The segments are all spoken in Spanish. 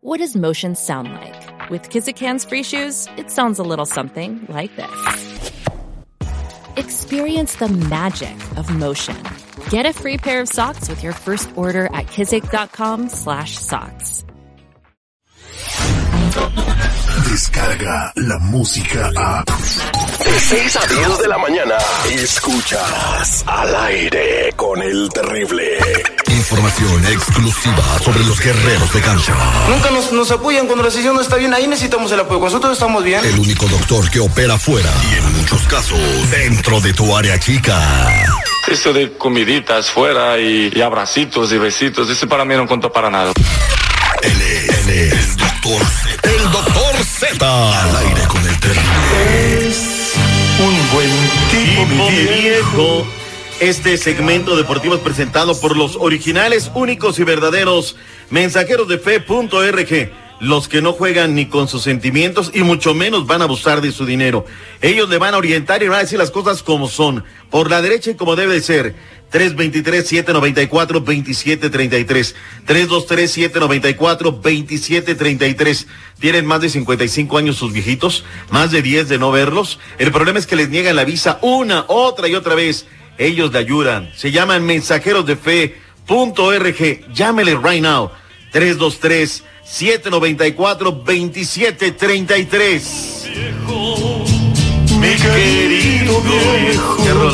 What does motion sound like? With Kizikans free shoes, it sounds a little something like this. Experience the magic of motion. Get a free pair of socks with your first order at kizik.com slash socks. Descarga la música a. De 6 a 10 de la mañana. Escuchas al aire con el terrible. Información exclusiva sobre los guerreros de cancha. Nunca nos, nos apoyan cuando la sesión no está bien. Ahí necesitamos el apoyo. Nosotros estamos bien. El único doctor que opera fuera y en muchos casos dentro de tu área chica. Eso de comiditas fuera y, y abracitos y besitos, ese para mí no contó para nada. Él es, él es el doctor Z. El doctor Z. Al aire con el terrible. Un buen tipo, Tipo viejo. Este segmento deportivo es presentado por los originales, únicos y verdaderos mensajeros de fe.org. Los que no juegan ni con sus sentimientos y mucho menos van a abusar de su dinero. Ellos le van a orientar y van a decir las cosas como son. Por la derecha y como debe de ser. 323-794-2733. 323-794-2733. Tienen más de 55 años sus viejitos, más de 10 de no verlos. El problema es que les niegan la visa una, otra y otra vez. Ellos le ayudan. Se llaman mensajeros de fe.org. Llámele right now. 323 794 2733. Mi querido viejo. Qué no,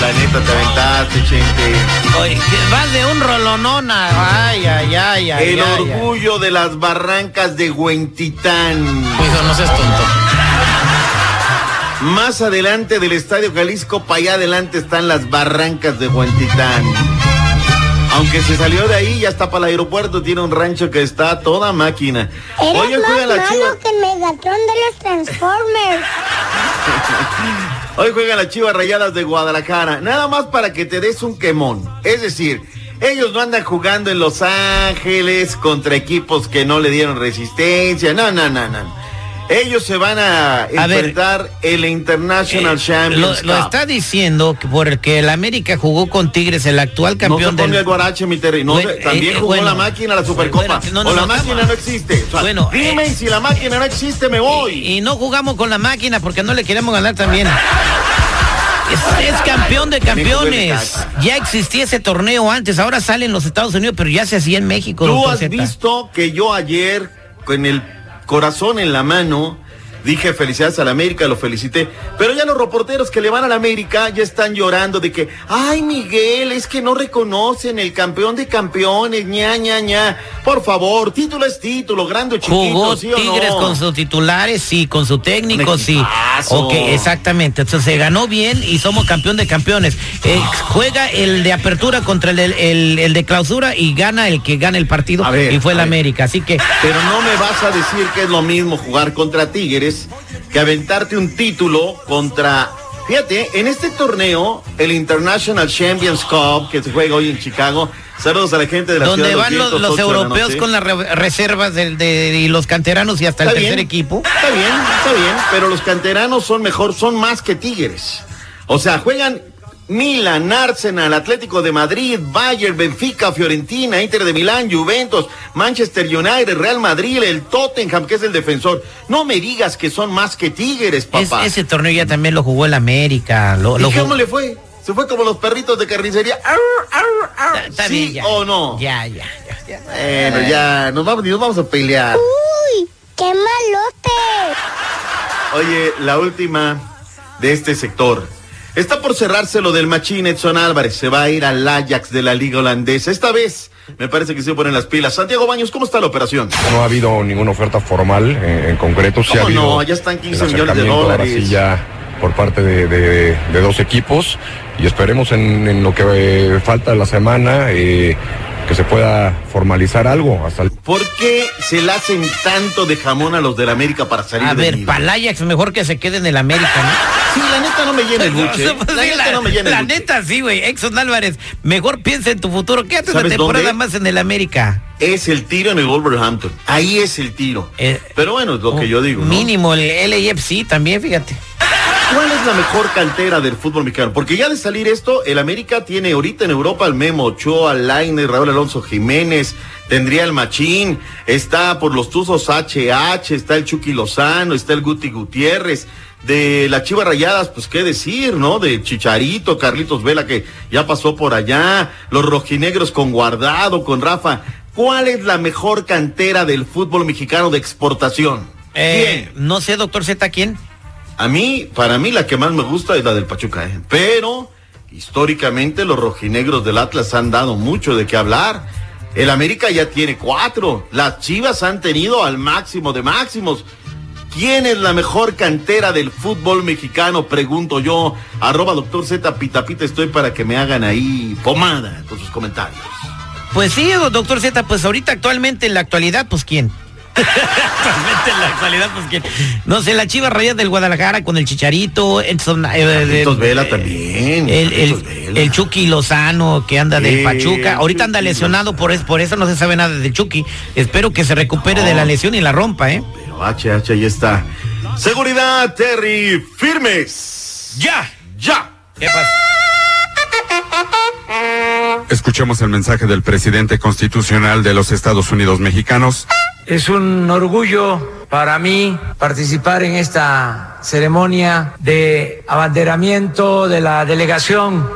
la neta te aventaste, chente. Oye, que vas de un rolonona. Ay, ay, ay, ay. El ay, ay. orgullo de las barrancas de Huentitán. Hijo, no seas tonto. Más adelante del Estadio Jalisco, para allá adelante están las barrancas de Huentitán. Aunque se salió de ahí, ya está para el aeropuerto, tiene un rancho que está a toda máquina. Eres Hoy más juegan las malo chivas. que el Megatron de los Transformers. Hoy juegan las chivas rayadas de Guadalajara. Nada más para que te des un quemón. Es decir, ellos no andan jugando en Los Ángeles contra equipos que no le dieron resistencia. No, no, no, no. Ellos se van a, A ver, enfrentar el International Eh, Champions lo está diciendo que por el que el América jugó con Tigres, el actual No se campeón ponga el del. guarache, mi Terry. No, Bueno, se- también eh, jugó bueno. la máquina, la Supercopa. Bueno, no, no, o la no, máquina no existe. O sea, Bueno, dime eh, si la máquina no existe, me voy. Y, y no jugamos con la máquina porque no le queremos ganar también. Es, es campeón de campeones. Ya existía ese torneo antes, ahora sale en los Estados Unidos, pero ya se hacía en México. Tú has visto que yo ayer, con el corazón en la mano, dije felicidades a la América, lo felicité. Pero ya los reporteros que le van a la América ya están llorando de que, ay Miguel, es que no reconocen el campeón de campeones, ña, ña, ña. Por favor, título es título, grande o chiquito, Jugó ¿sí o no? Tigres con sus titulares, sí, con su técnico, sí. Ok, exactamente. Entonces se ganó bien y somos campeón de campeones. Eh, juega el de apertura contra el, el- el de clausura y gana el que gana el partido ver, y fue el. América. Así que Pero no me vas a decir que es lo mismo jugar contra Tigres que aventarte un título contra. Fíjate, en este torneo, el International Champions Cup, que se juega hoy en Chicago, saludos a la gente de la donde ciudad de van los, los la europeos con las re- reservas del- de, y los canteranos y hasta el tercer equipo. Está bien, está bien, pero los canteranos son mejor, son más que Tigres. O sea, juegan Milan, Arsenal, Atlético de Madrid, Bayern, Benfica, Fiorentina, Inter de Milán, Juventus, Manchester United, Real Madrid, el Tottenham, que es el defensor. No me digas que son más que Tigres, Es- papá. ese torneo ya también lo jugó el América. Lo, lo ¿Y jugó- cómo le fue? Se fue como los perritos de carnicería. Está- está ¿Sí bien, ya. o no? Ya, ya, ya, ya. Bueno, ya, nos vamos, nos vamos a pelear. Uy, qué malote. Oye, la última de este sector. Está por cerrarse lo del machín Edson Álvarez. Se va a ir al Ajax de la Liga Holandesa. Esta vez me parece que se ponen las pilas. Santiago Baños, ¿cómo está la operación? No ha habido ninguna oferta formal en, en concreto. Sí ha ¿Cómo habido no? Ya están 15 el millones de dólares. sí ya por parte de, de- de dos equipos y esperemos en, en lo que eh, falta de la semana eh, que se pueda formalizar algo hasta el ¿Por qué se le hacen tanto de jamón a los del América para salir A ver, para el Ajax mejor que se quede en el América, ¿no? Sí, la neta no me llena el buche. La sí, neta la, no me llena el la buche. neta sí, güey. Exxon Álvarez, mejor piensa en tu futuro. Quédate una ¿Sabes temporada dónde? más en el América. Es el tiro en el Wolverhampton. Ahí es el tiro. Eh, Pero bueno, es lo que yo digo. ¿no? Mínimo el LAFC también, fíjate. ¿Cuál es la mejor cantera del fútbol mexicano? Porque ya de salir esto, el América tiene ahorita en Europa al Memo Ochoa, al Lainez, Raúl Alonso Jiménez, tendría el Machín, está por los Tuzos HH, está el Chucky Lozano, está el Guti Gutiérrez. De las Chivas Rayadas, pues qué decir, ¿no? De Chicharito, Carlitos Vela, que ya pasó por allá, los rojinegros con Guardado, con Rafa. ¿Cuál es la mejor cantera del fútbol mexicano de exportación? Eh, no sé, doctor Z, ¿quién? A mí, para mí la que más me gusta es la del Pachuca, ¿eh? pero históricamente los rojinegros del Atlas han dado mucho de qué hablar. El América ya tiene cuatro, las Chivas han tenido al máximo de máximos. ¿Quién es la mejor cantera del fútbol mexicano? Pregunto yo. Arroba doctor Z Pita Pita, estoy para que me hagan ahí pomada con sus comentarios. Pues sí, doctor Z, pues ahorita actualmente en la actualidad, pues quién. actualmente en la actualidad, pues quién. No sé, la Chiva Rayas del Guadalajara con el Chicharito, Edson, eh, el- Vela también. El, el, Vela. el Chucky Lozano que anda del Pachuca. Ahorita anda lesionado, por, es- por eso no se sabe nada del Chucky. Espero que se recupere de la lesión y la rompa, ¿eh? Pero HH ahí está. Seguridad, Terry, firmes. ¡Ya! ¡Ya! ¿Qué pasa? Escuchemos el mensaje del presidente constitucional de los Estados Unidos mexicanos. Es un orgullo para mí participar en esta ceremonia de abanderamiento de la delegación.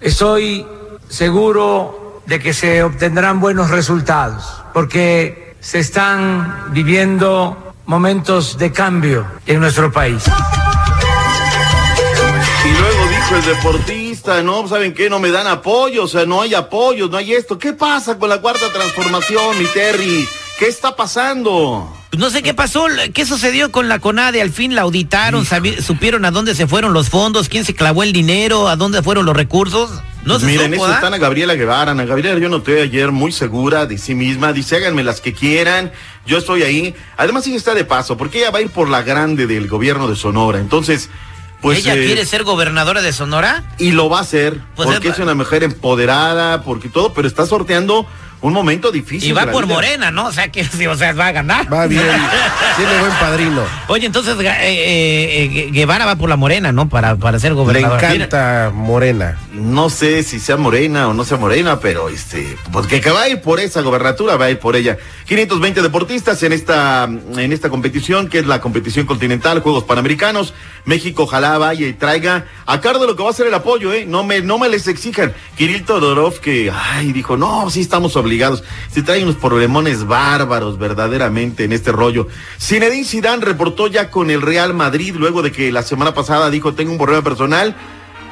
Estoy seguro de que se obtendrán buenos resultados, porque se están viviendo momentos de cambio en nuestro país. Y luego dijo el deportista, no, ¿saben qué? No me dan apoyo, o sea, no hay apoyo, no hay esto. ¿Qué pasa con la cuarta transformación, mi Terry? ¿Qué está pasando? Pues No sé qué pasó, qué sucedió con la CONADE, al fin la auditaron, supieron a dónde se fueron los fondos, quién se clavó el dinero, a dónde fueron los recursos. No se Miren, supo, eso ¿ah? están a Gabriela Guevara. Ana Gabriela yo noté ayer muy segura de sí misma. Dice, háganme las que quieran. Yo estoy ahí. Además, ella está de paso, porque ella va a ir por la grande del gobierno de Sonora. Entonces, pues. ¿Ella eh, quiere ser gobernadora de Sonora? Y lo va a hacer. Pues porque es- es una mujer empoderada, porque todo, pero está sorteando un momento difícil. Y va por vida. Morena, ¿no? O sea, que o sea, va a ganar. Va bien. Tiene buen padrino. Oye, entonces eh, eh, eh, Guevara va por la Morena, ¿no? Para, para ser Le gobernadora. encanta Morena. No sé si sea morena o no sea morena, pero este, porque que va a ir por esa gobernatura, va a ir por ella. 520 deportistas en esta, en esta competición, que es la competición continental, Juegos Panamericanos. México, ojalá vaya y traiga a cargo de lo que va a ser el apoyo, ¿eh? No me, no me les exijan. Kirill Todorov, que, ay, dijo, no, sí estamos obligados. Se trae unos problemones bárbaros, verdaderamente, en este rollo. Zinedine Zidane reportó ya con el Real Madrid, luego de que la semana pasada dijo, tengo un problema personal.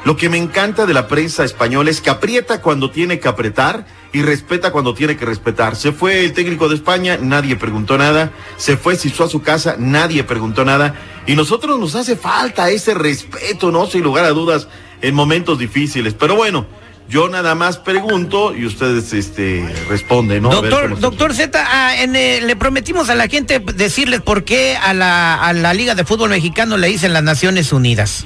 Lo que me encanta de la prensa española es que aprieta cuando tiene que apretar y respeta cuando tiene que respetar. Se fue el técnico de España, nadie preguntó nada. Se fue Sisu a su casa, nadie preguntó nada. Y nosotros nos hace falta ese respeto, ¿no? Sin lugar a dudas, en momentos difíciles. Pero bueno, yo nada más pregunto y ustedes este, responden, ¿no? Doctor, doctor Z, ah, en, eh, le prometimos a la gente decirles por qué a la, a la Liga de Fútbol Mexicano le dicen las Naciones Unidas.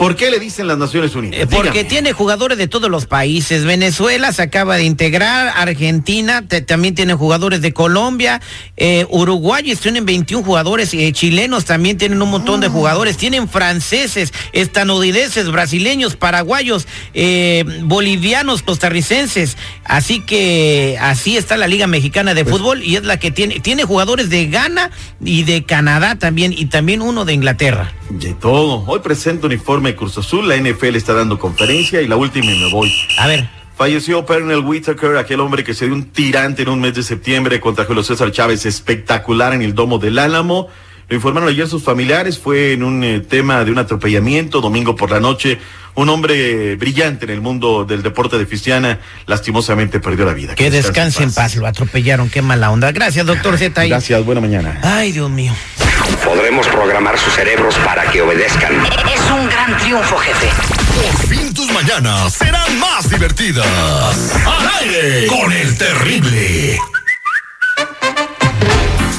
¿Por qué le dicen las Naciones Unidas? Eh, porque Dígame. tiene jugadores de todos los países. Venezuela se acaba de integrar, Argentina te- también tiene jugadores de Colombia, eh, Uruguay tienen 21 jugadores, eh, chilenos también tienen un montón de jugadores, tienen franceses, estadounidenses, brasileños, paraguayos, eh, bolivianos, costarricenses. Así que así está la Liga Mexicana de Fútbol y es la que tiene, tiene jugadores de Ghana y de Canadá también y también uno de Inglaterra. De todo. Hoy presento uniforme de Cruz Azul, la NFL está dando conferencia y la última y me voy. A ver. Falleció Pernell Whitaker, aquel hombre que se dio un tirante en un mes de septiembre contra Julio César Chávez, espectacular en el domo del Álamo. Lo informaron ayer sus familiares, fue en un eh, tema de un atropellamiento, domingo por la noche. Un hombre brillante en el mundo del deporte de Fistiana, lastimosamente perdió la vida. Que descanse en paz, lo atropellaron, qué mala onda. Gracias, doctor Z. ahí. Gracias, buena mañana. Ay, Dios mío. Podremos programar sus cerebros para que obedezcan. Triunfo, jefe. Por fin tus mañanas serán más divertidas. Al aire con el terrible.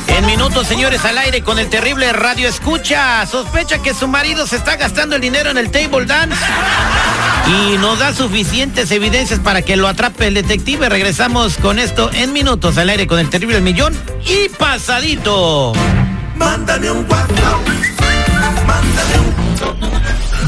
En minutos, señores, al aire con el terrible Radio Escucha. Sospecha que su marido se está gastando el dinero en el table dance. Y nos da suficientes evidencias para que lo atrape el detective. Regresamos con esto en minutos al aire con el terrible millón y pasadito. Mándame un WhatsApp. Mándame un.